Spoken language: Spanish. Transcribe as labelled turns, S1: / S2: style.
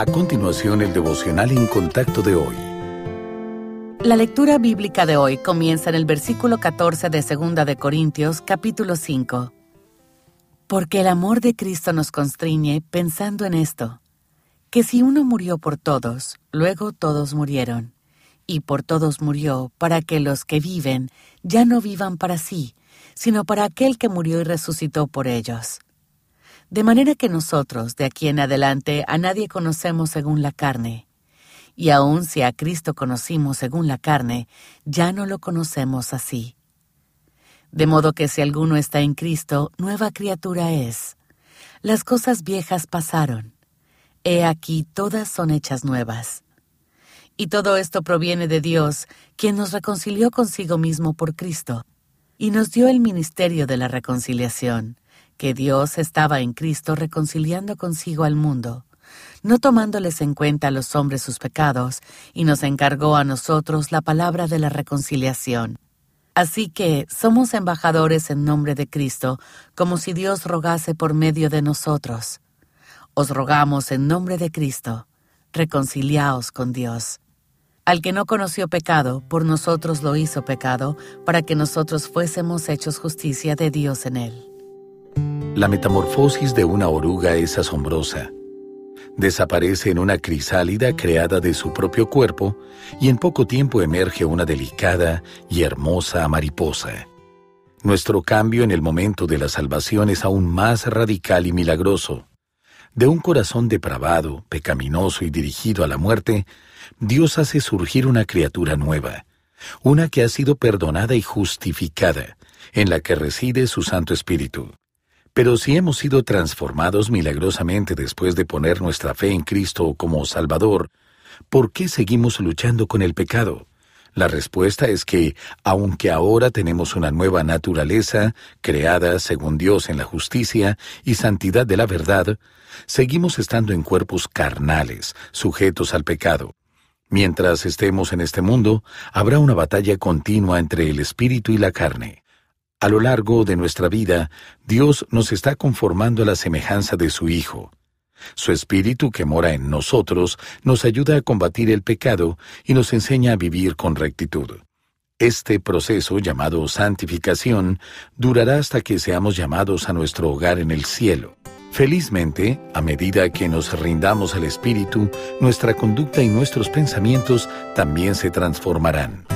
S1: A continuación, el devocional en contacto de hoy.
S2: La lectura bíblica de hoy comienza en el versículo 14 de 2 de Corintios, capítulo 5. Porque el amor de Cristo nos constriñe pensando en esto, que si uno murió por todos, luego todos murieron, y por todos murió para que los que viven ya no vivan para sí, sino para aquel que murió y resucitó por ellos. De manera que nosotros, de aquí en adelante, a nadie conocemos según la carne. Y aun si a Cristo conocimos según la carne, ya no lo conocemos así. De modo que si alguno está en Cristo, nueva criatura es. Las cosas viejas pasaron. He aquí todas son hechas nuevas. Y todo esto proviene de Dios, quien nos reconcilió consigo mismo por Cristo, y nos dio el ministerio de la reconciliación que Dios estaba en Cristo reconciliando consigo al mundo, no tomándoles en cuenta a los hombres sus pecados, y nos encargó a nosotros la palabra de la reconciliación. Así que somos embajadores en nombre de Cristo, como si Dios rogase por medio de nosotros. Os rogamos en nombre de Cristo, reconciliaos con Dios. Al que no conoció pecado, por nosotros lo hizo pecado, para que nosotros fuésemos hechos justicia de Dios en él.
S1: La metamorfosis de una oruga es asombrosa. Desaparece en una crisálida creada de su propio cuerpo y en poco tiempo emerge una delicada y hermosa mariposa. Nuestro cambio en el momento de la salvación es aún más radical y milagroso. De un corazón depravado, pecaminoso y dirigido a la muerte, Dios hace surgir una criatura nueva, una que ha sido perdonada y justificada, en la que reside su Santo Espíritu. Pero si hemos sido transformados milagrosamente después de poner nuestra fe en Cristo como Salvador, ¿por qué seguimos luchando con el pecado? La respuesta es que, aunque ahora tenemos una nueva naturaleza, creada según Dios en la justicia y santidad de la verdad, seguimos estando en cuerpos carnales, sujetos al pecado. Mientras estemos en este mundo, habrá una batalla continua entre el espíritu y la carne. A lo largo de nuestra vida, Dios nos está conformando a la semejanza de su Hijo. Su Espíritu que mora en nosotros nos ayuda a combatir el pecado y nos enseña a vivir con rectitud. Este proceso, llamado santificación, durará hasta que seamos llamados a nuestro hogar en el cielo. Felizmente, a medida que nos rindamos al Espíritu, nuestra conducta y nuestros pensamientos también se transformarán.